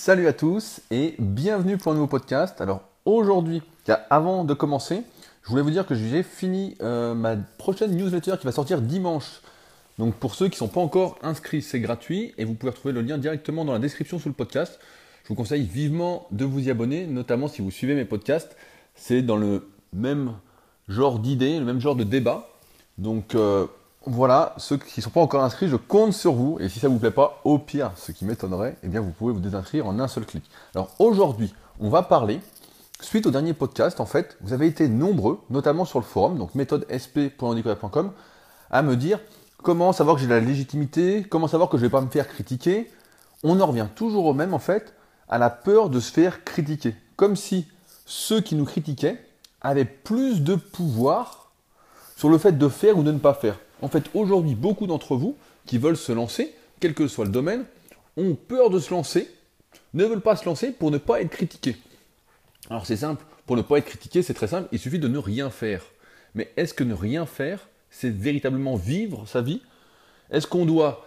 Salut à tous et bienvenue pour un nouveau podcast. Alors aujourd'hui, avant de commencer, je voulais vous dire que j'ai fini euh, ma prochaine newsletter qui va sortir dimanche. Donc pour ceux qui ne sont pas encore inscrits, c'est gratuit et vous pouvez retrouver le lien directement dans la description sous le podcast. Je vous conseille vivement de vous y abonner, notamment si vous suivez mes podcasts. C'est dans le même genre d'idées, le même genre de débat. Donc euh, voilà, ceux qui ne sont pas encore inscrits, je compte sur vous. Et si ça ne vous plaît pas, au pire, ce qui m'étonnerait, eh bien vous pouvez vous désinscrire en un seul clic. Alors aujourd'hui, on va parler, suite au dernier podcast, en fait, vous avez été nombreux, notamment sur le forum, donc méthodesp.handicola.com, à me dire comment savoir que j'ai la légitimité, comment savoir que je ne vais pas me faire critiquer. On en revient toujours au même, en fait, à la peur de se faire critiquer. Comme si ceux qui nous critiquaient avaient plus de pouvoir sur le fait de faire ou de ne pas faire. En fait, aujourd'hui, beaucoup d'entre vous qui veulent se lancer, quel que soit le domaine, ont peur de se lancer, ne veulent pas se lancer pour ne pas être critiqués. Alors c'est simple, pour ne pas être critiqué, c'est très simple, il suffit de ne rien faire. Mais est-ce que ne rien faire, c'est véritablement vivre sa vie? Est-ce qu'on doit...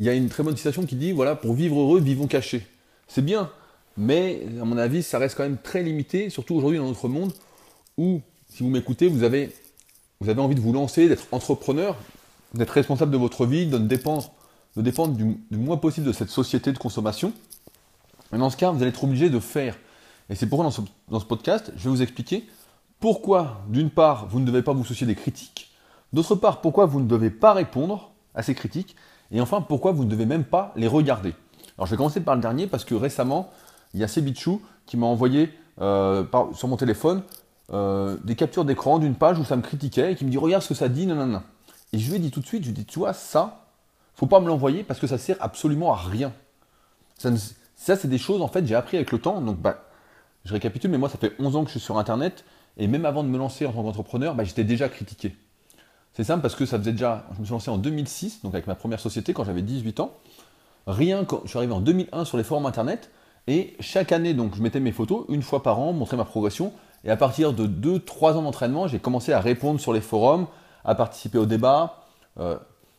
Il y a une très bonne citation qui dit, voilà, pour vivre heureux, vivons cachés. C'est bien, mais à mon avis, ça reste quand même très limité, surtout aujourd'hui dans notre monde où, si vous m'écoutez, vous avez vous avez envie de vous lancer, d'être entrepreneur, d'être responsable de votre vie, de dépendre, de dépendre du, moins possible de cette société de consommation. Et dans ce cas, vous allez être obligé de faire. Et c'est pourquoi dans ce, dans ce podcast, je vais vous expliquer pourquoi, d'une part, vous ne devez pas vous soucier des critiques, d'autre part, pourquoi vous ne devez pas répondre à ces critiques, et enfin, pourquoi vous ne devez même pas les regarder. Alors je vais commencer par le dernier parce que récemment, il y a Sebichou qui m'a envoyé euh, sur mon téléphone euh, des captures d'écran d'une page où ça me critiquait et qui me dit regarde ce que ça dit, non. Et je lui ai dit tout de suite, je lui ai dit, tu vois, ça, faut pas me l'envoyer parce que ça sert absolument à rien. Ça, c'est des choses, en fait, j'ai appris avec le temps. Donc, bah, je récapitule, mais moi, ça fait 11 ans que je suis sur Internet. Et même avant de me lancer en tant qu'entrepreneur, bah, j'étais déjà critiqué. C'est simple parce que ça faisait déjà, je me suis lancé en 2006, donc avec ma première société quand j'avais 18 ans. Rien quand je suis arrivé en 2001 sur les forums Internet. Et chaque année, donc, je mettais mes photos une fois par an, montrer ma progression. Et à partir de 2-3 ans d'entraînement, j'ai commencé à répondre sur les forums, à participer au débat. Euh,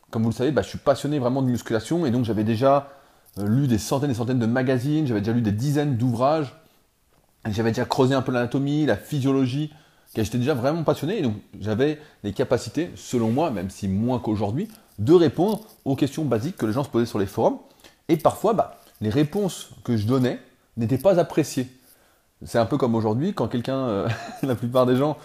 comme vous le savez, bah, je suis passionné vraiment de musculation et donc j'avais déjà euh, lu des centaines et centaines de magazines, j'avais déjà lu des dizaines d'ouvrages, j'avais déjà creusé un peu l'anatomie, la physiologie, j'étais déjà vraiment passionné et donc j'avais les capacités, selon moi, même si moins qu'aujourd'hui, de répondre aux questions basiques que les gens se posaient sur les forums. Et parfois, bah, les réponses que je donnais n'étaient pas appréciées. C'est un peu comme aujourd'hui, quand quelqu'un, euh, la plupart des gens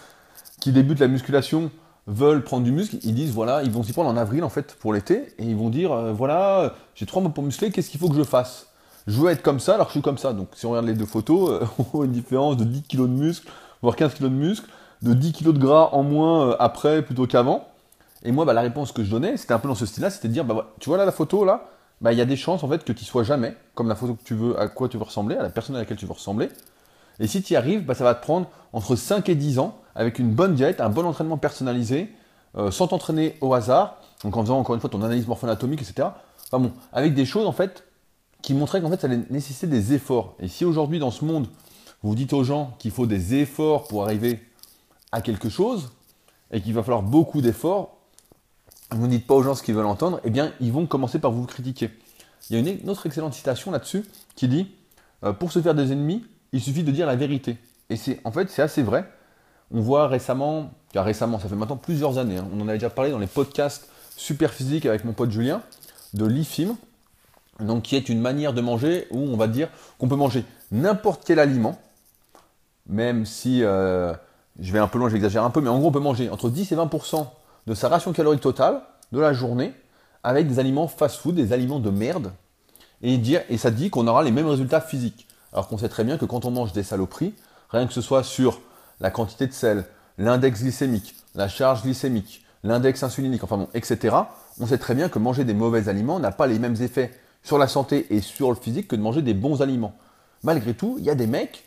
qui débutent la musculation veulent prendre du muscle, ils disent voilà, ils vont s'y prendre en avril en fait pour l'été, et ils vont dire euh, voilà, j'ai trois mois pour muscler, qu'est-ce qu'il faut que je fasse? Je veux être comme ça, alors je suis comme ça. Donc si on regarde les deux photos, euh, on voit une différence de 10 kg de muscle, voire 15 kg de muscle, de 10 kg de gras en moins après plutôt qu'avant. Et moi, bah, la réponse que je donnais, c'était un peu dans ce style-là, c'était de dire bah, tu vois là la photo là, bah, il y a des chances en fait que tu sois jamais comme la photo que tu veux, à quoi tu veux ressembler, à la personne à laquelle tu veux ressembler. Et si tu y arrives, bah, ça va te prendre entre 5 et 10 ans avec une bonne diète, un bon entraînement personnalisé, euh, sans t'entraîner au hasard, donc en faisant encore une fois ton analyse morpho-anatomique, etc. Enfin bon, avec des choses en fait qui montraient qu'en fait ça allait nécessiter des efforts. Et si aujourd'hui dans ce monde, vous dites aux gens qu'il faut des efforts pour arriver à quelque chose, et qu'il va falloir beaucoup d'efforts, vous ne dites pas aux gens ce qu'ils veulent entendre, eh bien ils vont commencer par vous critiquer. Il y a une autre excellente citation là-dessus qui dit euh, Pour se faire des ennemis, il suffit de dire la vérité. Et c'est en fait c'est assez vrai. On voit récemment, car récemment, ça fait maintenant plusieurs années, hein, on en avait déjà parlé dans les podcasts Super Physique avec mon pote Julien, de l'IFIM, donc qui est une manière de manger où on va dire qu'on peut manger n'importe quel aliment, même si euh, je vais un peu loin, j'exagère un peu, mais en gros on peut manger entre 10 et 20% de sa ration calorique totale de la journée avec des aliments fast-food, des aliments de merde, et, dire, et ça dit qu'on aura les mêmes résultats physiques. Alors qu'on sait très bien que quand on mange des saloperies, rien que ce soit sur la quantité de sel, l'index glycémique, la charge glycémique, l'index insulinique, enfin bon, etc., on sait très bien que manger des mauvais aliments n'a pas les mêmes effets sur la santé et sur le physique que de manger des bons aliments. Malgré tout, il y a des mecs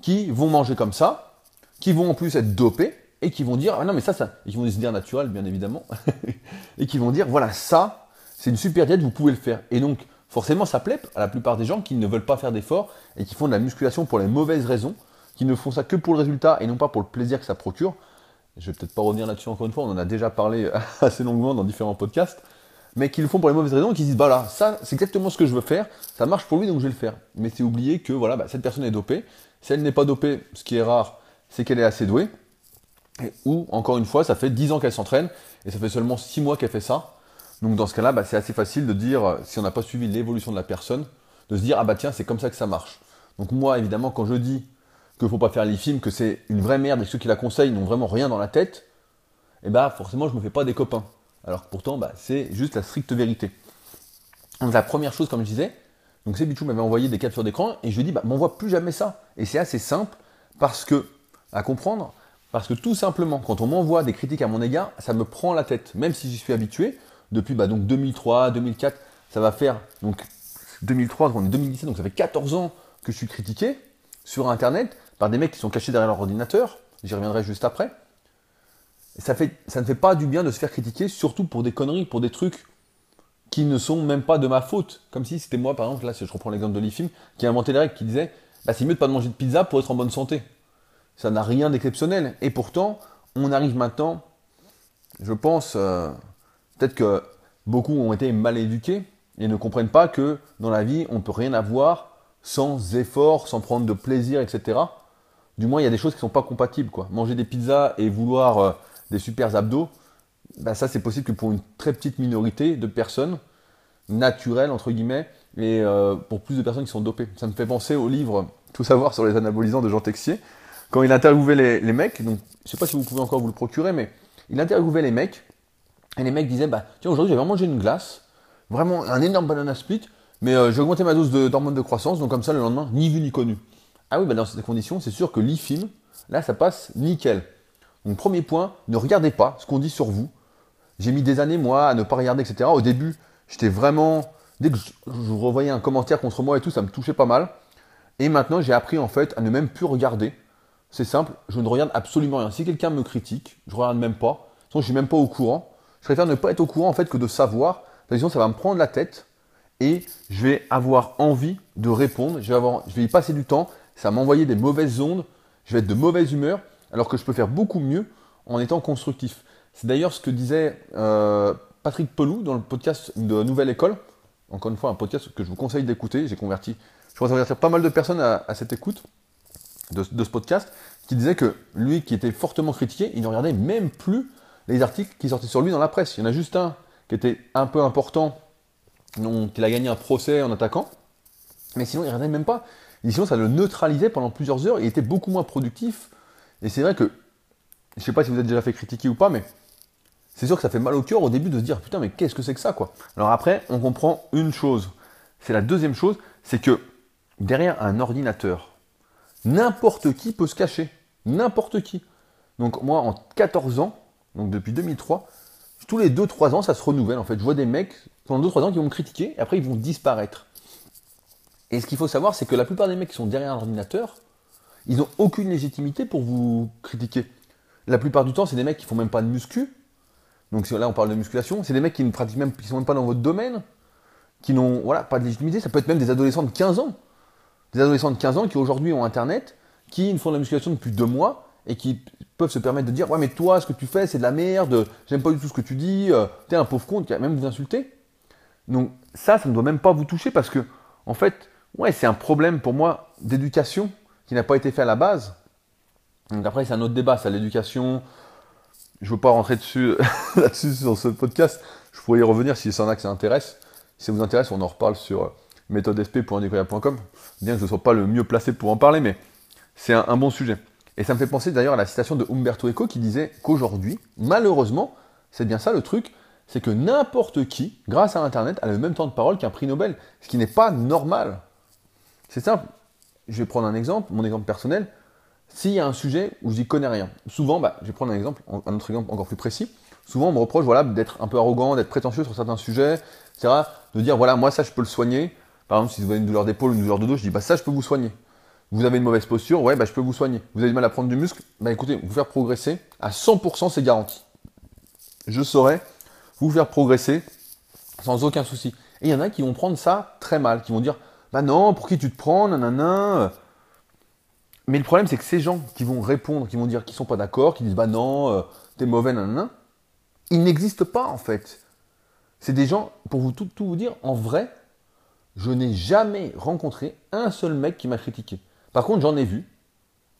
qui vont manger comme ça, qui vont en plus être dopés et qui vont dire ah non mais ça ça, et vont se dire naturel bien évidemment, et qui vont dire voilà ça c'est une super diète, vous pouvez le faire. Et donc forcément ça plaît à la plupart des gens qui ne veulent pas faire d'efforts et qui font de la musculation pour les mauvaises raisons, qui ne font ça que pour le résultat et non pas pour le plaisir que ça procure. Je vais peut-être pas revenir là-dessus encore une fois, on en a déjà parlé assez longuement dans différents podcasts. mais qui le font pour les mauvaises raisons, qui se disent bah ça c'est exactement ce que je veux faire, ça marche pour lui donc je vais le faire. Mais c'est oublier que voilà, bah, cette personne est dopée. Si elle n'est pas dopée, ce qui est rare, c'est qu'elle est assez douée. ou encore une fois, ça fait 10 ans qu'elle s'entraîne et ça fait seulement 6 mois qu'elle fait ça. Donc dans ce cas-là, bah, c'est assez facile de dire, euh, si on n'a pas suivi l'évolution de la personne, de se dire ah bah tiens, c'est comme ça que ça marche. Donc moi, évidemment, quand je dis qu'il ne faut pas faire les films, que c'est une vraie merde et que ceux qui la conseillent n'ont vraiment rien dans la tête, et eh bah forcément je me fais pas des copains. Alors que pourtant, bah, c'est juste la stricte vérité. Donc la première chose, comme je disais, donc c'est Bichou m'avait envoyé des captures d'écran et je lui ai dit, bah, m'envoie plus jamais ça. Et c'est assez simple parce que, à comprendre, parce que tout simplement, quand on m'envoie des critiques à mon égard, ça me prend la tête. Même si j'y suis habitué, depuis bah, donc 2003, 2004, ça va faire, donc 2003, on est 2017, donc ça fait 14 ans que je suis critiqué sur Internet par des mecs qui sont cachés derrière leur ordinateur. J'y reviendrai juste après ça, ne fait pas du bien de se faire critiquer, surtout pour des conneries, pour des trucs qui ne sont même pas de ma faute. Comme si c'était moi, par exemple, là, si je reprends l'exemple de l'IFIM, qui a inventé les règles, qui disait bah, c'est mieux de pas manger de pizza pour être en bonne santé. Ça n'a rien d'exceptionnel. Et pourtant, on arrive maintenant, je pense, euh, peut-être que beaucoup ont été mal éduqués et ne comprennent pas que dans la vie, on ne peut rien avoir sans effort, sans prendre de plaisir, etc. Du moins, il y a des choses qui ne sont pas compatibles. Quoi. Manger des pizzas et vouloir euh, des super abdos, bah, ça c'est possible que pour une très petite minorité de personnes naturelles entre guillemets et euh, pour plus de personnes qui sont dopées. Ça me fait penser au livre Tout savoir sur les anabolisants de Jean Texier quand il interviewait les, les mecs. Donc je sais pas si vous pouvez encore vous le procurer, mais il interviewait les mecs et les mecs disaient bah tiens aujourd'hui j'avais mangé une glace, vraiment un énorme banana split, mais euh, j'ai augmenté ma dose d'hormones de, croissance donc comme ça le lendemain ni vu ni connu. Ah oui bah dans ces conditions c'est sûr que l'IFIM là ça passe nickel. Donc premier point, ne regardez pas ce qu'on dit sur vous. J'ai mis des années, moi, à ne pas regarder, etc. Au début, j'étais vraiment... Dès que je, revoyais un commentaire contre moi et tout, ça me touchait pas mal. Et maintenant, j'ai appris en fait à ne même plus regarder. C'est simple, je ne regarde absolument rien. Si quelqu'un me critique, je ne regarde même pas. Sinon, je suis même pas au courant. Je préfère ne pas être au courant en fait que de savoir. Sinon, ça va me prendre la tête et je vais avoir envie de répondre. Je vais, avoir, je vais y passer du temps. Ça va m'envoyer des mauvaises ondes. Je vais être de mauvaise humeur alors que je peux faire beaucoup mieux en étant constructif. C'est d'ailleurs ce que disait euh, Patrick Pelou dans le podcast de Nouvelle École. Encore une fois, un podcast que je vous conseille d'écouter. J'ai converti, je pense convertir pas mal de personnes à, cette écoute de, ce podcast, qui disait que lui, qui était fortement critiqué, il ne regardait même plus les articles qui sortaient sur lui dans la presse. Il y en a juste un qui était un peu important, donc il a gagné un procès en attaquant, mais sinon il ne regardait même pas. Et sinon, ça le neutralisait pendant plusieurs heures. Il était beaucoup moins productif et c'est vrai que, je ne sais pas si vous êtes déjà fait critiquer ou pas, mais c'est sûr que ça fait mal au cœur au début de se dire putain mais qu'est-ce que c'est que ça quoi? Alors après, on comprend une chose. C'est la deuxième chose, c'est que derrière un ordinateur, n'importe qui peut se cacher. N'importe qui. Donc moi en 14 ans, donc depuis 2003, tous les 2-3 ans ça se renouvelle en fait. Je vois des mecs pendant 2-3 ans qui vont me critiquer et après ils vont disparaître. Et ce qu'il faut savoir, c'est que la plupart des mecs qui sont derrière un ordinateur, ils n'ont aucune légitimité pour vous critiquer. La plupart du temps, c'est des mecs qui font même pas de muscu. Donc là, on parle de musculation. C'est des mecs qui ne pratiquent même, qui sont même pas dans votre domaine, qui n'ont voilà, pas de légitimité. Ça peut être même des adolescents de 15 ans. Des adolescents de 15 ans qui aujourd'hui ont Internet, qui ne font de la musculation depuis deux mois et qui peuvent se permettre de dire Ouais, mais toi, ce que tu fais, c'est de la merde, j'aime pas du tout ce que tu dis, euh, t'es un pauvre con, qui va même vous insulter. Donc ça, ça ne doit même pas vous toucher parce que, en fait, ouais, c'est un problème pour moi d'éducation qui n'a pas été fait à la base. Donc après, c'est un autre débat, c'est l'éducation. Je ne veux pas rentrer dessus, là-dessus sur ce podcast. Je pourrais y revenir si ça en a que ça intéresse. Si ça vous intéresse, on en reparle sur euh, méthodesp.com. Bien que je ne sois pas le mieux placé pour en parler, mais c'est un, bon sujet. Et ça me fait penser d'ailleurs à la citation de Umberto Eco qui disait qu'aujourd'hui, malheureusement, c'est bien ça le truc, c'est que n'importe qui, grâce à Internet, a le même temps de parole qu'un prix Nobel, ce qui n'est pas normal. C'est simple, je vais prendre un exemple, mon exemple personnel. S'il y a un sujet où je n'y connais rien, souvent, bah, je vais prendre un exemple, un autre exemple encore plus précis. Souvent, on me reproche voilà, d'être un peu arrogant, d'être prétentieux sur certains sujets, etc. De dire voilà, moi ça je peux le soigner. Par exemple, si vous avez une douleur d'épaule, une douleur de dos, je dis bah ça je peux vous soigner. Vous avez une mauvaise posture, ouais, bah je peux vous soigner. Vous avez du mal à prendre du muscle, bah écoutez, vous faire progresser, à 100% c'est garanti. Je saurais vous faire progresser sans aucun souci. Et il y en a qui vont prendre ça très mal, qui vont dire bah non, pour qui tu te prends, nanana. Mais le problème, c'est que ces gens qui vont répondre, qui vont dire qu'ils sont pas d'accord, qui disent bah non, euh, t'es mauvais, nanana, ils n'existent pas en fait. C'est des gens, pour vous tout, tout vous dire, en vrai, je n'ai jamais rencontré un seul mec qui m'a critiqué. Par contre, j'en ai vu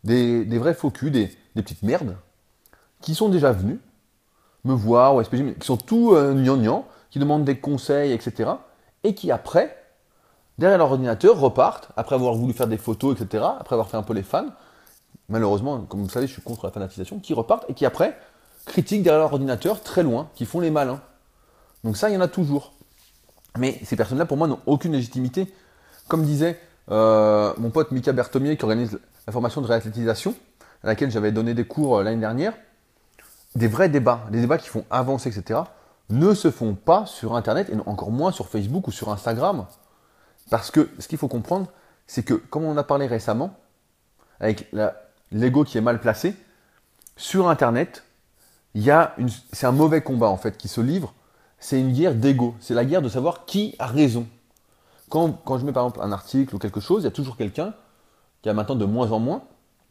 des, vrais faux culs, des, petites merdes, qui sont déjà venus me voir, ou SPG, qui sont tout euh, qui demandent des conseils, etc. Et qui après, derrière leur ordinateur, repartent, après avoir voulu faire des photos, etc., après avoir fait un peu les fans, malheureusement, comme vous savez, je suis contre la fanatisation, qui repartent et qui après critiquent derrière leur ordinateur très loin, qui font les malins. Donc ça, il y en a toujours. Mais ces personnes-là, pour moi, n'ont aucune légitimité. Comme disait euh, mon pote Mika Berthomier, qui organise la formation de réathlétisation, à laquelle j'avais donné des cours euh, l'année dernière, des vrais débats, des débats qui font avancer, etc., ne se font pas sur Internet, et encore moins sur Facebook ou sur Instagram. Parce que ce qu'il faut comprendre, c'est que, comme on a parlé récemment, avec l'ego qui est mal placé, sur Internet, c'est un mauvais combat en fait qui se livre c'est une guerre d'ego. C'est la guerre de savoir qui a raison. Quand, je mets par exemple un article ou quelque chose, il y a toujours quelqu'un qui a maintenant de moins en moins,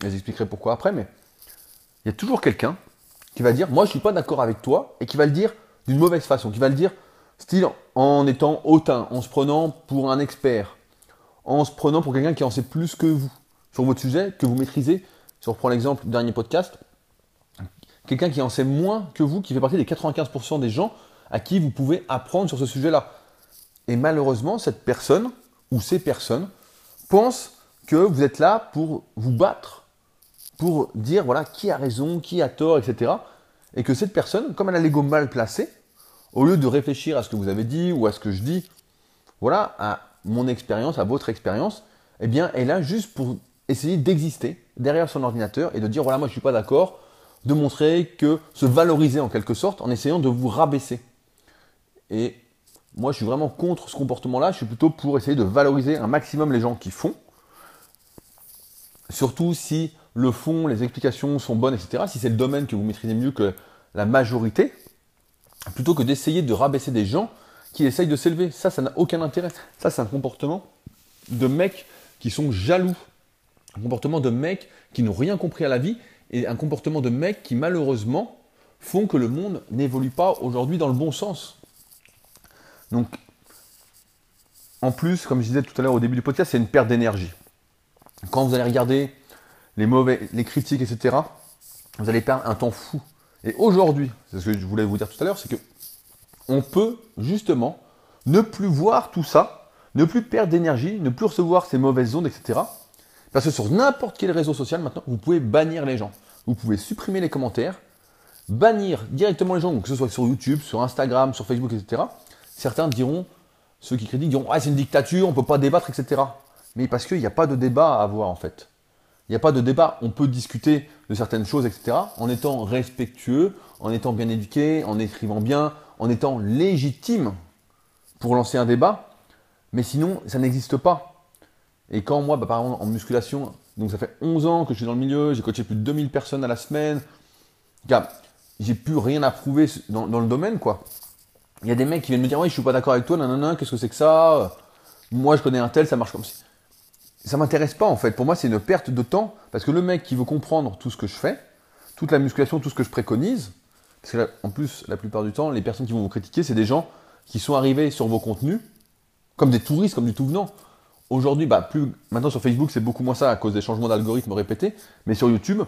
et j'expliquerai pourquoi après, mais il y a toujours quelqu'un qui va dire Moi, je ne suis pas d'accord avec toi, et qui va le dire d'une mauvaise façon, qui va le dire style en étant hautain, en se prenant pour un expert, en se prenant pour quelqu'un qui en sait plus que vous sur votre sujet, que vous maîtrisez. Si on reprend l'exemple du dernier podcast, quelqu'un qui en sait moins que vous, qui fait partie des 95% des gens à qui vous pouvez apprendre sur ce sujet-là. Et malheureusement, cette personne ou ces personnes pensent que vous êtes là pour vous battre, pour dire voilà qui a raison, qui a tort, etc. Et que cette personne, comme elle a l'ego mal placé, au lieu de réfléchir à ce que vous avez dit ou à ce que je dis, voilà, à mon expérience, à votre expérience, eh bien, elle est là juste pour essayer d'exister derrière son ordinateur et de dire voilà, moi je suis pas d'accord, de montrer que se valoriser en quelque sorte en essayant de vous rabaisser. Et moi, je suis vraiment contre ce comportement-là. Je suis plutôt pour essayer de valoriser un maximum les gens qui font. Surtout si le fond, les explications sont bonnes, etc. Si c'est le domaine que vous maîtrisez mieux que la majorité, plutôt que d'essayer de rabaisser des gens qui essayent de s'élever. Ça, ça n'a aucun intérêt. Ça, c'est un comportement de mecs qui sont jaloux. Un comportement de mecs qui n'ont rien compris à la vie et un comportement de mecs qui, malheureusement, font que le monde n'évolue pas aujourd'hui dans le bon sens. Donc, en plus, comme je disais tout à l'heure au début du podcast, c'est une perte d'énergie. Quand vous allez regarder les mauvais, les critiques, etc., vous allez perdre un temps fou. Et aujourd'hui, c'est ce que je voulais vous dire tout à l'heure, c'est que on peut justement ne plus voir tout ça, ne plus perdre d'énergie, ne plus recevoir ces mauvaises ondes, etc. Parce que sur n'importe quel réseau social maintenant, vous pouvez bannir les gens. Vous pouvez supprimer les commentaires, bannir directement les gens, que ce soit sur YouTube, sur Instagram, sur Facebook, etc certains diront, ceux qui critiquent diront, ah, c'est une dictature, on ne peut pas débattre, etc. Mais parce qu'il n'y a pas de débat à avoir en fait. Il n'y a pas de débat, on peut discuter de certaines choses, etc. en étant respectueux, en étant bien éduqué, en écrivant bien, en étant légitime pour lancer un débat. Mais sinon, ça n'existe pas. Et quand moi, bah, par exemple, en musculation, donc ça fait 11 ans que je suis dans le milieu, j'ai coaché plus de 2000 personnes à la semaine, j'ai plus rien à prouver dans, dans le domaine, quoi. Il y a des mecs qui viennent me dire, oui, je suis pas d'accord avec toi, nanana, qu'est-ce que c'est que ça? Moi, je connais un tel, ça marche comme ça. Ça m'intéresse pas, en fait. Pour moi, c'est une perte de temps, parce que le mec qui veut comprendre tout ce que je fais, toute la musculation, tout ce que je préconise, parce que en plus, la plupart du temps, les personnes qui vont vous critiquer, c'est des gens qui sont arrivés sur vos contenus, comme des touristes, comme du tout venant. Aujourd'hui, bah, plus, maintenant sur Facebook, c'est beaucoup moins ça à cause des changements d'algorithmes répétés, mais sur YouTube,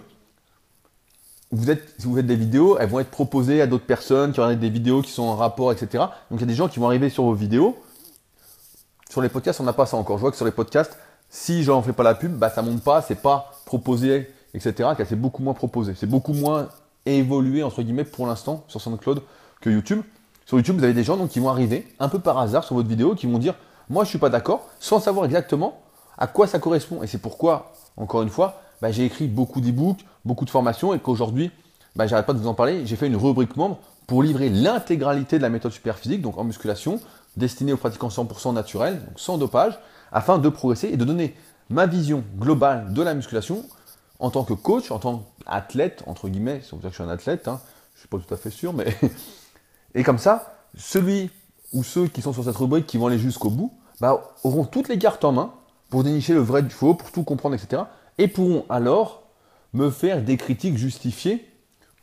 vous êtes, si vous faites des vidéos, elles vont être proposées à d'autres personnes qui être des vidéos qui sont en rapport, etc. Donc il y a des gens qui vont arriver sur vos vidéos. Sur les podcasts, on n'a pas ça encore. Je vois que sur les podcasts, si j'en fais pas la pub, bah ça monte pas, c'est pas proposé, etc. C'est beaucoup moins proposé. C'est beaucoup moins évolué, entre guillemets, pour l'instant, sur SoundCloud que YouTube. Sur YouTube, vous avez des gens donc, qui vont arriver, un peu par hasard, sur votre vidéo, qui vont dire Moi, je suis pas d'accord, sans savoir exactement à quoi ça correspond. Et c'est pourquoi, encore une fois, bah, j'ai écrit beaucoup d'e-books, beaucoup de formations et qu'aujourd'hui, bah, j'arrête pas de vous en parler. J'ai fait une rubrique membre pour livrer l'intégralité de la méthode superphysique, donc en musculation, destinée aux pratiquants 100% naturels, donc sans dopage, afin de progresser et de donner ma vision globale de la musculation en tant que coach, en tant qu'athlète, entre guillemets, si on veut dire que je suis un athlète, hein, je ne suis pas tout à fait sûr, mais. et comme ça, celui ou ceux qui sont sur cette rubrique qui vont aller jusqu'au bout, bah, auront toutes les cartes en main pour dénicher le vrai du faux, pour tout comprendre, etc et pourront alors me faire des critiques justifiées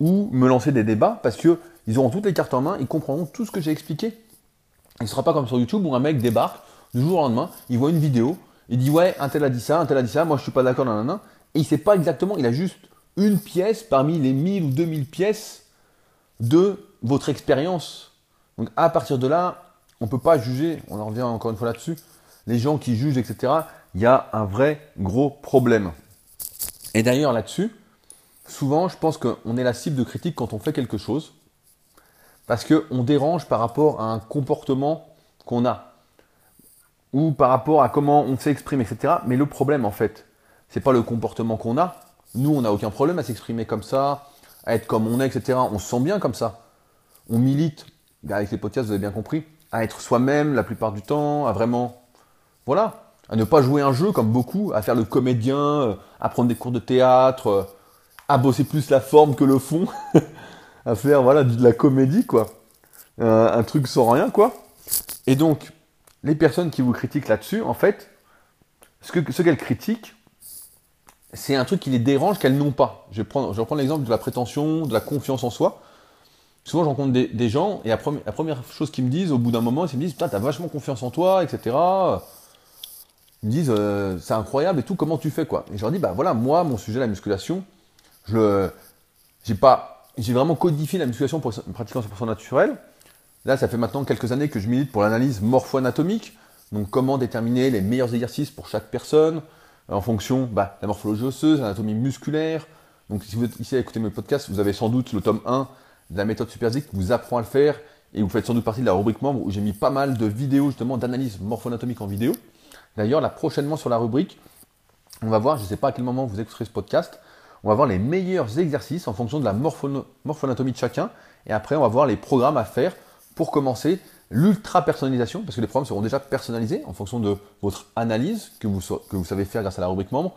ou me lancer des débats parce qu'ils auront toutes les cartes en main, ils comprendront tout ce que j'ai expliqué. Il ne sera pas comme sur YouTube où un mec débarque du jour au lendemain, il voit une vidéo, il dit ouais, un tel a dit ça, un tel a dit ça, moi je suis pas d'accord, nanana. Et il sait pas exactement, il a juste une pièce parmi les 1000 ou 2000 pièces de votre expérience. Donc à partir de là, on ne peut pas juger, on en revient encore une fois là-dessus, les gens qui jugent, etc. Il y a un vrai gros problème. Et d'ailleurs là-dessus, souvent je pense qu'on est la cible de critique quand on fait quelque chose, parce qu'on dérange par rapport à un comportement qu'on a, ou par rapport à comment on s'exprime, etc. Mais le problème en fait, c'est pas le comportement qu'on a. Nous, on n'a aucun problème à s'exprimer comme ça, à être comme on est, etc. On se sent bien comme ça. On milite, avec les podcasts, vous avez bien compris, à être soi-même la plupart du temps, à vraiment, voilà, à ne pas jouer un jeu comme beaucoup, à faire le comédien, euh, à prendre des cours de théâtre, euh, à bosser plus la forme que le fond, à faire voilà de la comédie quoi, euh, un truc sans rien quoi. Et donc les personnes qui vous critiquent là-dessus, en fait, ce que ce qu'elles critiquent, c'est un truc qui les dérange qu'elles n'ont pas. Je vais prendre, l'exemple de la prétention, de la confiance en soi. Souvent, je rencontre des, gens et la, première, chose qu'ils me disent au bout d'un moment, ils me disent Putain, t'as vachement confiance en toi, etc. Ils me disent euh, C'est incroyable et tout, comment tu fais quoi Et je leur dis Bah voilà, moi, mon sujet, la musculation, je j'ai pas j'ai vraiment codifié la musculation pour pratiquant 100% naturel. Là, ça fait maintenant quelques années que je milite pour l'analyse morpho-anatomique. Donc, comment déterminer les meilleurs exercices pour chaque personne en fonction bah, de la morphologie osseuse, l'anatomie musculaire. Donc, si vous êtes ici à écouter mes podcasts, vous avez sans doute le tome 1 de la méthode Superzik qui vous apprend à le faire et vous faites sans doute partie de la rubrique membre où j'ai mis pas mal de vidéos justement d'analyse morpho-anatomique en vidéo. D'ailleurs, là prochainement sur la rubrique, on va voir, je ne sais pas à quel moment vous écouterez ce podcast, on va voir les meilleurs exercices en fonction de la morpho-anatomie de chacun et après on va voir les programmes à faire pour commencer l'ultra personnalisation parce que les programmes seront déjà personnalisés en fonction de votre analyse que vous, savez faire grâce à la rubrique membre,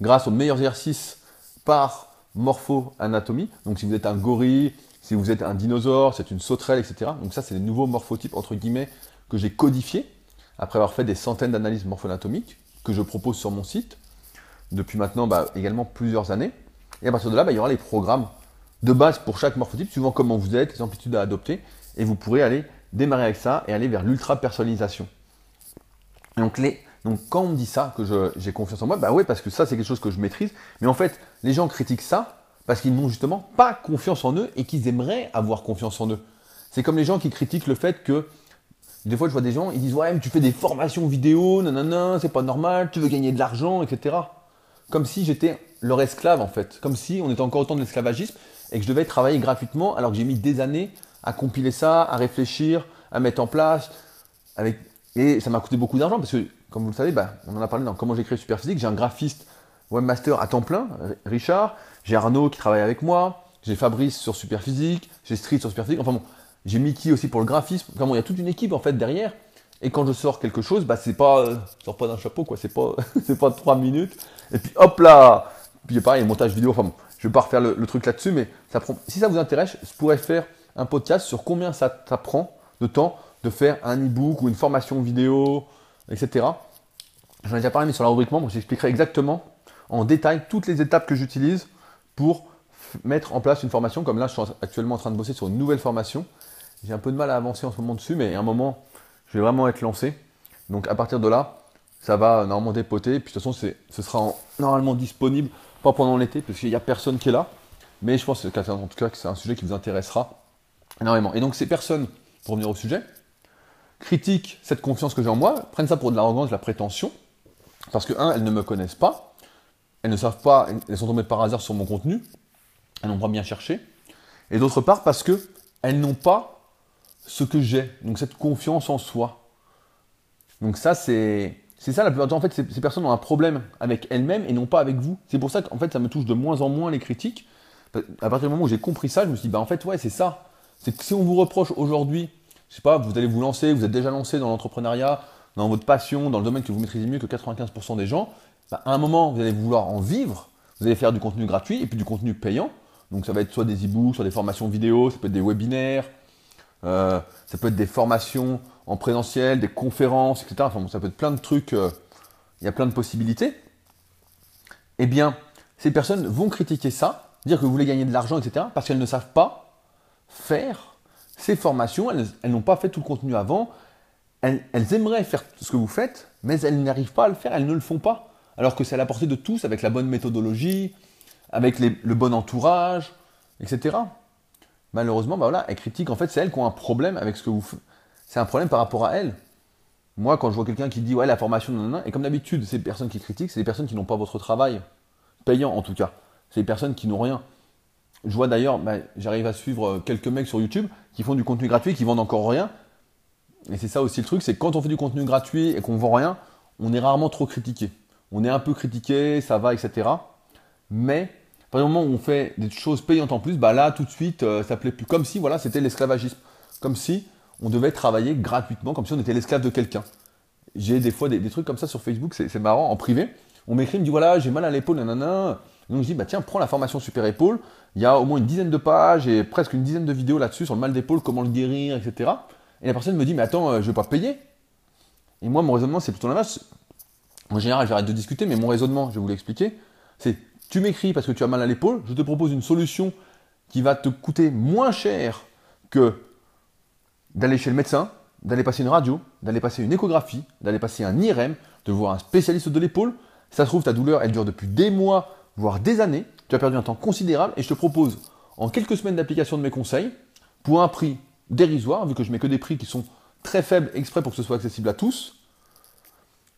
grâce aux meilleurs exercices par morpho-anatomie. Donc si vous êtes un gorille, si vous êtes un dinosaure, c'est une sauterelle, etc. Donc ça, c'est les nouveaux morphotypes, entre guillemets, que j'ai codifiés, après avoir fait des centaines d'analyses morpho-anatomiques, que je propose sur mon site, depuis maintenant bah, également plusieurs années. Et à partir de là, bah, il y aura les programmes de base pour chaque morphotype, suivant comment vous êtes, les amplitudes à adopter, et vous pourrez aller démarrer avec ça et aller vers l'ultra-personnalisation. Donc, les, donc quand on me dit ça, que j'ai confiance en moi, bah oui, parce que ça, c'est quelque chose que je maîtrise. Mais en fait, les gens critiquent ça parce qu'ils n'ont justement pas confiance en eux et qu'ils aimeraient avoir confiance en eux. C'est comme les gens qui critiquent le fait que, des fois je vois des gens, ils disent ouais mais tu fais des formations vidéo, nanana, c'est pas normal, tu veux gagner de l'argent, etc. Comme si j'étais leur esclave en fait, comme si on était encore au temps de l'esclavagisme et que je devais travailler gratuitement alors que j'ai mis des années à compiler ça, à réfléchir, à mettre en place, et ça m'a coûté beaucoup d'argent parce que, comme vous le savez, bah, on en a parlé dans comment j'écris Superphysique, j'ai un graphiste webmaster à temps plein, Richard, j'ai Arnaud qui travaille avec moi, j'ai Fabrice sur Superphysique, j'ai Street sur Superphysique, enfin bon, j'ai Mickey aussi pour le graphisme. Bon, il y a toute une équipe en fait derrière. Et quand je sors quelque chose, bah c'est pas, euh, sors pas d'un chapeau quoi, c'est pas, c'est pas trois minutes. Et puis hop là, puis pareil, montage vidéo. Enfin bon, je vais pas refaire le, truc là-dessus, mais ça prend. Si ça vous intéresse, je pourrais faire un podcast sur combien ça, ça prend de temps de faire un e-book ou une formation vidéo, etc. J'en ai déjà parlé, mais sur la rubrique membre, j'expliquerai exactement en détail toutes les étapes que j'utilise pour mettre en place une formation. Comme là, je suis actuellement en train de bosser sur une nouvelle formation. J'ai un peu de mal à avancer en ce moment dessus, mais à un moment, je vais vraiment être lancé. Donc à partir de là, ça va normalement dépoter. Puis de toute façon, ce sera normalement disponible, pas pendant l'été, parce qu'il n'y a personne qui est là. Mais je pense que, en tout cas c'est un sujet qui vous intéressera énormément. Et donc ces personnes, pour revenir au sujet, critiquent cette confiance que j'ai en moi, prennent ça pour de l'arrogance, de la prétention, parce que, un, elles ne me connaissent pas, elles ne savent pas, elles sont tombées par hasard sur mon contenu, elles n'ont pas bien cherché. Et d'autre part parce que elles n'ont pas ce que j'ai, donc cette confiance en soi. Donc ça, c'est c'est ça la plupart du temps. En fait, ces, personnes ont un problème avec elles-mêmes et non pas avec vous. C'est pour ça qu'en fait, ça me touche de moins en moins les critiques. À partir du moment où j'ai compris ça, je me suis dit, bah en fait, ouais, c'est ça. C'est que si on vous reproche aujourd'hui, je sais pas, vous allez vous lancer, vous êtes déjà lancé dans l'entrepreneuriat, dans votre passion, dans le domaine que vous maîtrisez mieux que 95% des gens, bah, à un moment, vous allez vouloir en vivre, vous allez faire du contenu gratuit et puis du contenu payant. Donc ça va être soit des e-books, soit des formations vidéo, ça peut être des webinaires, euh, ça peut être des formations en présentiel, des conférences, etc. Ça peut être plein de trucs, euh, il y a plein de possibilités. Eh bien, ces personnes vont critiquer ça, dire que vous voulez gagner de l'argent, etc. parce qu'elles ne savent pas faire ces formations, elles n'ont pas fait tout le contenu avant, elles, aimeraient faire ce que vous faites, mais elles n'arrivent pas à le faire, elles ne le font pas. Alors que c'est à la portée de tous, avec la bonne méthodologie, avec le bon entourage, etc. Malheureusement, bah voilà, elles critiquent. En fait, c'est elles qui ont un problème avec ce que vous faites. C'est un problème par rapport à elles. Moi, quand je vois quelqu'un qui dit ouais la formation, non, et comme d'habitude, ces personnes qui critiquent, c'est des personnes qui n'ont pas votre travail payant en tout cas. C'est des personnes qui n'ont rien. Je vois d'ailleurs, bah, j'arrive à suivre euh, quelques mecs sur YouTube qui font du contenu gratuit, qui vendent encore rien. Et c'est ça aussi le truc, c'est quand on fait du contenu gratuit et qu'on vend rien, on est rarement trop critiqué. On est un peu critiqué, ça va, etc. Mais par le moment où on fait des choses payantes en plus, bah là tout de suite, euh, ça plaît plus. Comme si voilà, c'était l'esclavagisme. Comme si on devait travailler gratuitement, comme si on était l'esclave de quelqu'un. J'ai des fois des, trucs comme ça sur Facebook, c'est marrant, en privé. On m'écrit, me dit voilà, j'ai mal à l'épaule, nanana. donc je dis, bah tiens, prends la formation Super Épaule. Il y a au moins une dizaine de pages et presque une dizaine de vidéos là-dessus sur le mal d'épaule, comment le guérir, etc. Et la personne me dit, mais attends, euh, je vais pas payer. Et moi, mon raisonnement, c'est plutôt l'inverse. En général, j'arrête de discuter, mais mon raisonnement, je vais vous l'expliquer, c'est tu m'écris parce que tu as mal à l'épaule, je te propose une solution qui va te coûter moins cher que d'aller chez le médecin, d'aller passer une radio, d'aller passer une échographie, d'aller passer un IRM, de voir un spécialiste de l'épaule. Ça se trouve, ta douleur, elle dure depuis des mois, voire des années. Tu as perdu un temps considérable et je te propose, en quelques semaines d'application de mes conseils, pour un prix dérisoire, vu que je mets que des prix qui sont très faibles exprès pour que ce soit accessible à tous.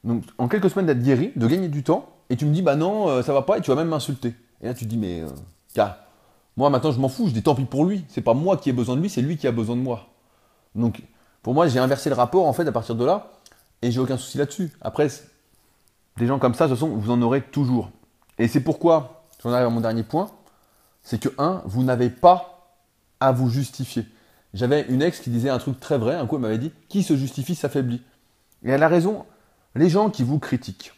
Donc, en quelques semaines d'être guéri, de gagner du temps, et tu me dis, bah non, euh, ça va pas, et tu vas même m'insulter. Et là, tu dis, mais, euh, moi maintenant, je m'en fous, je dis tant pis pour lui. C'est pas moi qui ai besoin de lui, c'est lui qui a besoin de moi. Donc, pour moi, j'ai inversé le rapport, en fait, à partir de là, et j'ai aucun souci là-dessus. Après, des gens comme ça, de toute façon, vous en aurez toujours. Et c'est pourquoi, j'en arrive à mon dernier point, c'est que, un, vous n'avez pas à vous justifier. J'avais une ex qui disait un truc très vrai, un coup elle m'avait dit, qui se justifie s'affaiblit? Et elle a raison, les gens qui vous critiquent.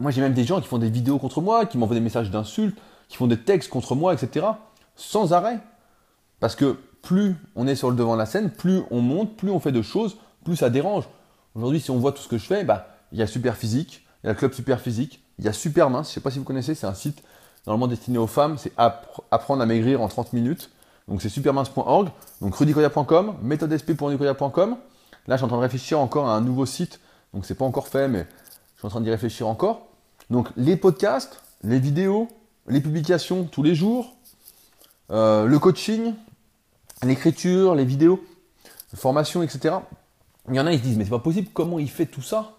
Moi j'ai même des gens qui font des vidéos contre moi, qui m'envoient des messages d'insultes, qui font des textes contre moi, etc. Sans arrêt. Parce que plus on est sur le devant de la scène, plus on monte, plus on fait de choses, plus ça dérange. Aujourd'hui, si on voit tout ce que je fais, bah, il y a Super Physique, il y a le club Super Physique, il y a Super Mince, je ne sais pas si vous connaissez, c'est un site normalement destiné aux femmes, c'est apprendre à maigrir en 30 minutes. Donc c'est supermince.org, donc rudicoya.com, méthodesp.rudicoya.com. Là, je suis en train de réfléchir encore à un nouveau site, donc c'est pas encore fait, mais je suis en train d'y réfléchir encore. Donc les podcasts, les vidéos, les publications tous les jours, euh, le coaching, l'écriture, les vidéos, formation, etc. Il y en a, ils se disent, mais c'est pas possible, comment il fait tout ça?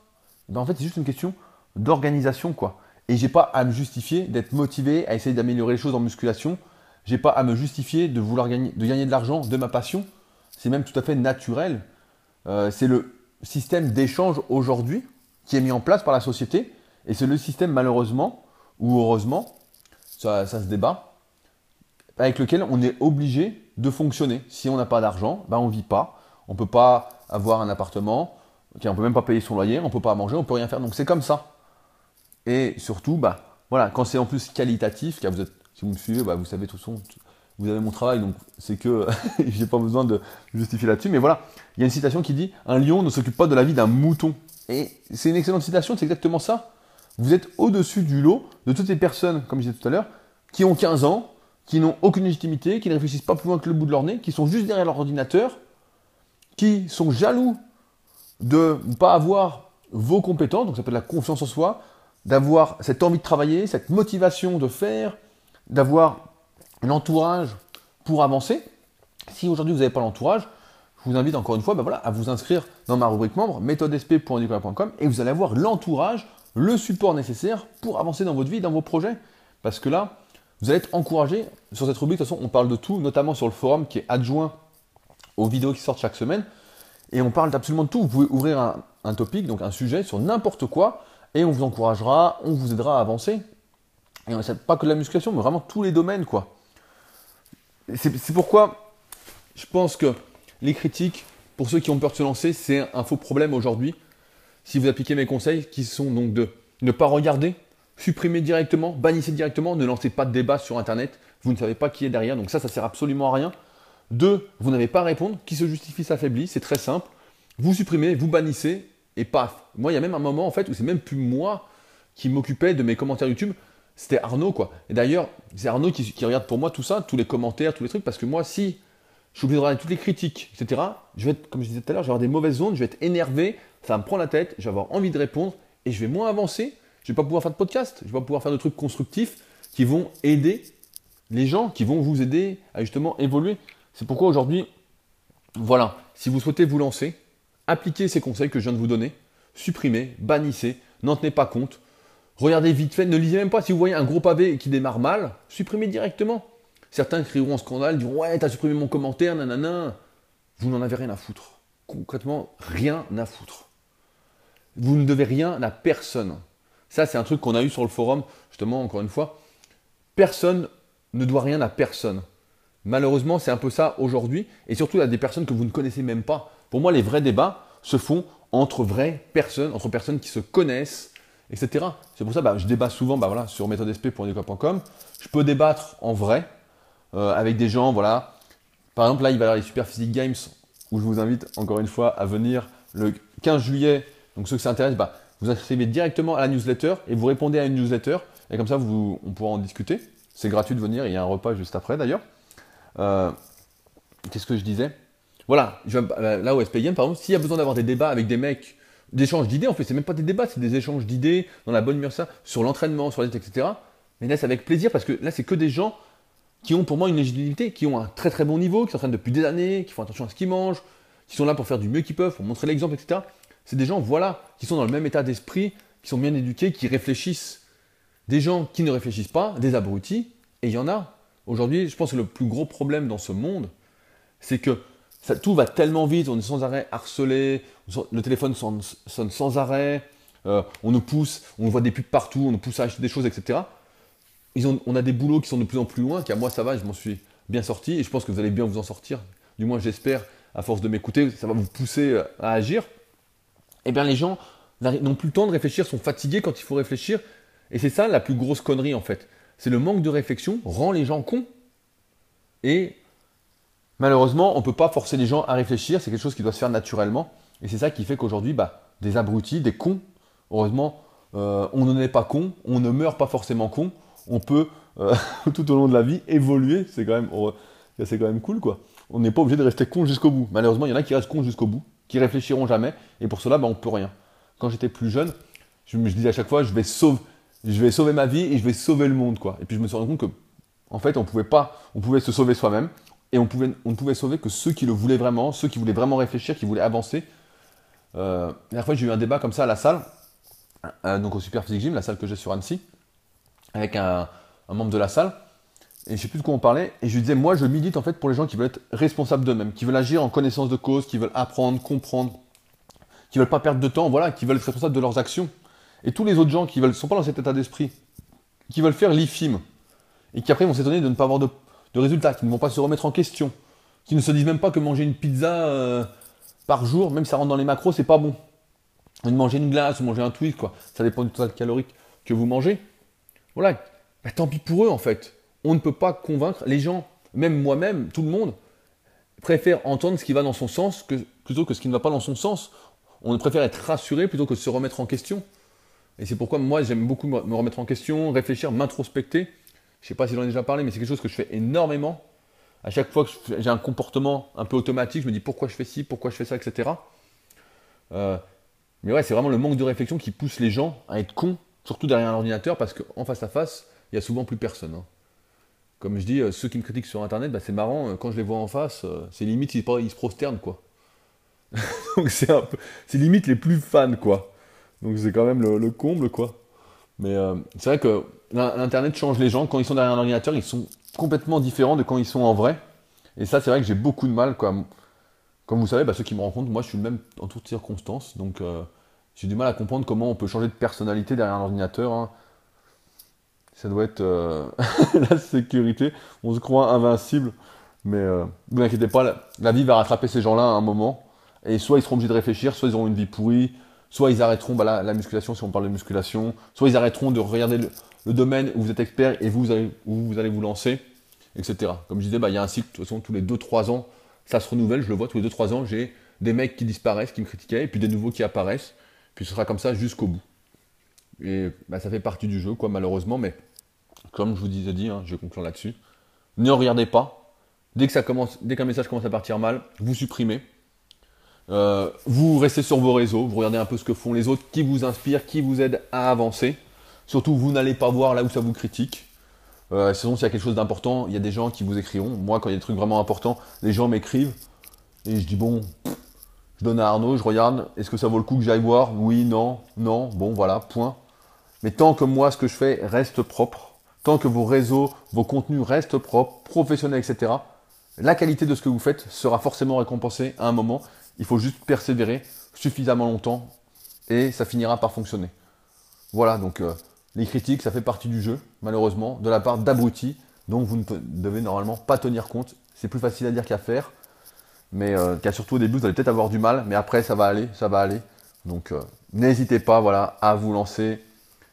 Ben, En fait, c'est juste une question d'organisation, quoi. Et j'ai pas à me justifier d'être motivé à essayer d'améliorer les choses en musculation. J'ai pas à me justifier de vouloir gagner de, l'argent de ma passion. C'est même tout à fait naturel. Euh, c'est le système d'échange aujourd'hui qui est mis en place par la société. Et c'est le système, malheureusement, ou heureusement, ça, se débat, avec lequel on est obligé de fonctionner. Si on n'a pas d'argent, ben on ne vit pas. On ne peut pas avoir un appartement, on ne peut même pas payer son loyer, on ne peut pas manger, on ne peut rien faire. Donc c'est comme ça. Et surtout, bah, voilà, quand c'est en plus qualitatif, car vous êtes, si vous me suivez, bah, vous savez tout son, vous avez mon travail, donc c'est que j'ai pas besoin de justifier là-dessus. Mais voilà, il y a une citation qui dit Un lion ne s'occupe pas de la vie d'un mouton. Et c'est une excellente citation, c'est exactement ça. Vous êtes au-dessus du lot de toutes les personnes, comme je disais tout à l'heure, qui ont 15 ans, qui n'ont aucune légitimité, qui ne réfléchissent pas plus loin que le bout de leur nez, qui sont juste derrière leur ordinateur, qui sont jaloux de ne pas avoir vos compétences, donc ça s'appelle la confiance en soi, d'avoir cette envie de travailler, cette motivation de faire, d'avoir un entourage pour avancer. Si aujourd'hui vous n'avez pas l'entourage, je vous invite encore une fois ben voilà, à vous inscrire dans ma rubrique membre, méthodesp.nicolas.com, et vous allez avoir l'entourage, le support nécessaire pour avancer dans votre vie, dans vos projets. Parce que là, vous allez être encouragé sur cette rubrique. De toute façon, on parle de tout, notamment sur le forum qui est adjoint aux vidéos qui sortent chaque semaine. Et on parle d'absolument de tout. Vous pouvez ouvrir un, topic, donc un sujet sur n'importe quoi, et on vous encouragera, on vous aidera à avancer. Et c'est pas que la musculation, mais vraiment tous les domaines, quoi. C'est pourquoi je pense que les critiques, pour ceux qui ont peur de se lancer, c'est un faux problème aujourd'hui. Si vous appliquez mes conseils, qui sont donc de ne pas regarder, supprimez directement, bannissez directement, ne lancez pas de débat sur Internet, vous ne savez pas qui est derrière, donc ça, ça sert absolument à rien. Deux, vous n'avez pas à répondre, qui se justifie s'affaiblit, c'est très simple. Vous supprimez, vous bannissez, et paf. Moi, il y a même un moment, en fait, où c'est même plus moi qui m'occupais de mes commentaires YouTube, c'était Arnaud, quoi. Et d'ailleurs, c'est Arnaud qui, regarde pour moi tout ça, tous les commentaires, tous les trucs, parce que moi, si je suis obligé de regarder toutes les critiques, etc. Je vais être, comme je disais tout à l'heure, je vais avoir des mauvaises ondes, je vais être énervé, ça me prendre la tête, je vais avoir envie de répondre et je vais moins avancer. Je vais pas pouvoir faire de podcast, je vais pas pouvoir faire de trucs constructifs qui vont aider les gens, qui vont vous aider à justement évoluer. C'est pourquoi aujourd'hui, voilà, si vous souhaitez vous lancer, appliquez ces conseils que je viens de vous donner, supprimez, bannissez, n'en tenez pas compte, regardez vite fait, ne lisez même pas si vous voyez un gros pavé qui démarre mal, supprimez directement. Certains crieront en scandale, diront ouais, t'as supprimé mon commentaire, nanana. Vous n'en avez rien à foutre. Concrètement, rien à foutre. Vous ne devez rien à personne. Ça, c'est un truc qu'on a eu sur le forum, justement, encore une fois. Personne ne doit rien à personne. Malheureusement, c'est un peu ça aujourd'hui, et surtout à des personnes que vous ne connaissez même pas. Pour moi, les vrais débats se font entre vraies personnes, entre personnes qui se connaissent, etc. C'est pour ça que bah, je débat souvent bah, voilà, sur méthodesp.com. Je peux débattre en vrai euh, avec des gens, voilà. Par exemple, là, il va y avoir les Super Physique Games où je vous invite encore une fois à venir le 15 juillet. Donc ceux qui s'intéressent, bah, vous inscrivez directement à la newsletter et vous répondez à une newsletter et comme ça on pourra en discuter. C'est gratuit de venir, il y a un repas juste après d'ailleurs. Euh, qu'est-ce que je disais? Voilà, je, euh, là au SP par exemple, s'il y a besoin d'avoir des débats avec des mecs, d'échanges d'idées, en fait c'est même pas des débats, c'est des échanges d'idées dans la bonne humeur ça, sur l'entraînement, sur les etc. Mais là c'est avec plaisir parce que là c'est que des gens qui ont pour moi une légitimité, qui ont un très très bon niveau, qui s'entraînent depuis des années, qui font attention à ce qu'ils mangent, qui sont là pour faire du mieux qu'ils peuvent, pour montrer l'exemple, etc. C'est des gens, voilà, qui sont dans le même état d'esprit, qui sont bien éduqués, qui réfléchissent. Des gens qui ne réfléchissent pas, des abrutis, et il y en a. Aujourd'hui, je pense que le plus gros problème dans ce monde, c'est que tout va tellement vite, on est sans arrêt harcelé, le téléphone sonne, sans arrêt, euh, on nous pousse, on voit des pubs partout, on nous pousse à acheter des choses, etc on a des boulots qui sont de plus en plus loin, qu'à moi ça va, je m'en suis bien sorti, et je pense que vous allez bien vous en sortir. Du moins j'espère, à force de m'écouter, ça va vous pousser euh, à agir. Eh bien les gens n'ont plus le temps de réfléchir, sont fatigués quand il faut réfléchir, et c'est ça la plus grosse connerie en fait. C'est le manque de réflexion rend les gens cons. Et malheureusement, on ne peut pas forcer les gens à réfléchir, c'est quelque chose qui doit se faire naturellement. Et c'est ça qui fait qu'aujourd'hui, bah, des abrutis, des cons, heureusement, euh, on ne naît pas con, on ne meurt pas forcément con, on peut euh, tout au long de la vie évoluer. C'est quand même, c'est quand même cool quoi. On n'est pas obligé de rester con jusqu'au bout. Malheureusement, il y en a qui restent con jusqu'au bout, qui réfléchiront jamais, et pour cela, bah, on peut rien. Quand j'étais plus jeune, je me disais à chaque fois, je vais sauver, je vais sauver ma vie et je vais sauver le monde quoi. Et puis je me suis rendu compte que, en fait, on pouvait pas, on pouvait se sauver soi-même, et on pouvait, on pouvait sauver que ceux qui le voulaient vraiment, ceux qui voulaient vraiment réfléchir, qui voulaient avancer. Euh, la dernière fois, j'ai eu un débat comme ça à la salle, euh, donc au Super Physique Gym, la salle que j'ai sur Annecy avec un, membre de la salle, et je sais plus de quoi on parlait, et je lui disais, moi je milite en fait pour les gens qui veulent être responsables d'eux-mêmes, qui veulent agir en connaissance de cause, qui veulent apprendre, comprendre, qui veulent pas perdre de temps, voilà, qui veulent être responsables de leurs actions. Et tous les autres gens qui veulent, sont pas dans cet état d'esprit, qui veulent faire l'IFIM, et qui après vont s'étonner de ne pas avoir de, résultats, qui ne vont pas se remettre en question, qui ne se disent même pas que manger une pizza euh, par jour, même si ça rentre dans les macros, c'est pas bon. de manger une glace ou manger un tweet, quoi. Ça dépend du total calorique que vous mangez. Voilà, bah, tant pis pour eux en fait. On ne peut pas convaincre les gens, même moi-même, tout le monde, préfère entendre ce qui va dans son sens que, plutôt que ce qui ne va pas dans son sens. On préfère être rassuré plutôt que de se remettre en question. Et c'est pourquoi moi j'aime beaucoup me remettre en question, réfléchir, m'introspecter. Je ne sais pas si j'en ai déjà parlé, mais c'est quelque chose que je fais énormément. À chaque fois que j'ai un comportement un peu automatique, je me dis pourquoi je fais ci, pourquoi je fais ça, etc. Euh, mais ouais, c'est vraiment le manque de réflexion qui pousse les gens à être cons Surtout derrière un ordinateur, parce qu'en face à face, il y a souvent plus personne. Hein. Comme je dis, euh, ceux qui me critiquent sur Internet, bah, c'est marrant, euh, quand je les vois en face, euh, c'est limite, ils, se prosternent, quoi. Donc c'est c'est limite les plus fans, quoi. Donc c'est quand même le, comble, quoi. Mais c'est vrai que l'Internet change les gens. Quand ils sont derrière un ordinateur, ils sont complètement différents de quand ils sont en vrai. Et ça, c'est vrai que j'ai beaucoup de mal, quoi. Comme vous savez, bah, ceux qui me rencontrent, moi, je suis le même en toutes circonstances. Donc j'ai du mal à comprendre comment on peut changer de personnalité derrière un ordinateur. Hein. Ça doit être euh, la sécurité. On se croit invincible. Mais euh, vous inquiétez pas, la, vie va rattraper ces gens-là à un moment. Et soit ils seront obligés de réfléchir, soit ils auront une vie pourrie, soit ils arrêteront bah, la, musculation si on parle de musculation, soit ils arrêteront de regarder le, domaine où vous êtes expert et vous, où vous allez vous lancer, etc. Comme je disais, bah, il y a un cycle, de toute façon, tous les 2-3 ans, ça se renouvelle, je le vois, tous les 2-3 ans, j'ai des mecs qui disparaissent, qui me critiquaient, et puis des nouveaux qui apparaissent. Puis ce sera comme ça jusqu'au bout. Et bah, ça fait partie du jeu, quoi, malheureusement, mais comme je vous disais dit, hein, je conclure là-dessus, ne regardez pas, Dès que ça commence, dès qu'un message commence à partir mal, vous supprimez. Euh, vous restez sur vos réseaux, vous regardez un peu ce que font les autres, qui vous inspire, qui vous aide à avancer. Surtout, vous n'allez pas voir là où ça vous critique. Euh, sinon, s'il y a quelque chose d'important, il y a des gens qui vous écriront. Moi, quand il y a des trucs vraiment importants, les gens m'écrivent et je dis bon, je donne à Arnaud, je regarde, est-ce que ça vaut le coup que j'aille voir? Oui, non, non, bon, voilà, point. Mais tant que moi, ce que je fais reste propre, tant que vos réseaux, vos contenus restent propres, professionnels, etc., la qualité de ce que vous faites sera forcément récompensée à un moment. Il faut juste persévérer suffisamment longtemps et ça finira par fonctionner. Voilà, donc euh, les critiques, ça fait partie du jeu, malheureusement, de la part d'abrutis, dont vous ne devez normalement pas tenir compte. C'est plus facile à dire qu'à faire, mais euh, surtout au début, vous allez peut-être avoir du mal, mais après, ça va aller, ça va aller. Donc euh, n'hésitez pas voilà, à vous lancer,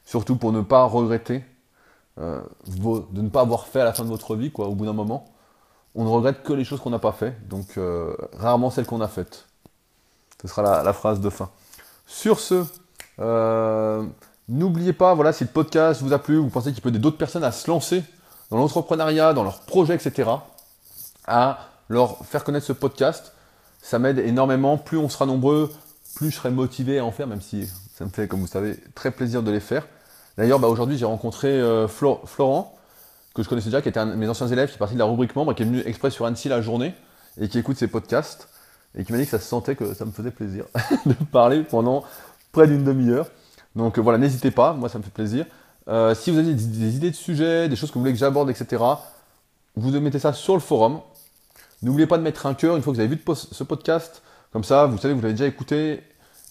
surtout pour ne pas regretter euh, de ne pas avoir fait à la fin de votre vie, quoi, au bout d'un moment. On ne regrette que les choses qu'on n'a pas fait, donc rarement celles qu'on a faites. Ce sera la, phrase de fin. Sur ce, n'oubliez pas, voilà, si le podcast vous a plu, vous pensez qu'il peut aider d'autres personnes à se lancer dans l'entrepreneuriat, dans leurs projets, etc., à leur faire connaître ce podcast. Ça m'aide énormément. Plus on sera nombreux, plus je serai motivé à en faire, même si ça me fait, comme vous savez, très plaisir de les faire. D'ailleurs, bah, aujourd'hui, j'ai rencontré euh, Florent, que je connaissais déjà, qui était un de mes anciens élèves, qui est parti de la rubrique membre, qui est venu exprès sur Annecy la journée, et qui écoute ses podcasts, et qui m'a dit que ça se sentait que ça me faisait plaisir de parler pendant près d'une demi-heure. Donc euh, voilà, n'hésitez pas, moi ça me fait plaisir. Euh, si vous avez des, idées de sujets, des choses que vous voulez que j'aborde, etc., vous mettez ça sur le forum. N'oubliez pas de mettre un cœur une fois que vous avez vu ce podcast. Comme ça, vous savez, vous l'avez déjà écouté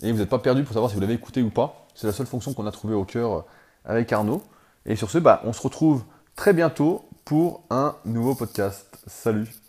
et vous n'êtes pas perdu pour savoir si vous l'avez écouté ou pas. C'est la seule fonction qu'on a trouvée au cœur avec Arnaud. Et sur ce, bah, on se retrouve très bientôt pour un nouveau podcast. Salut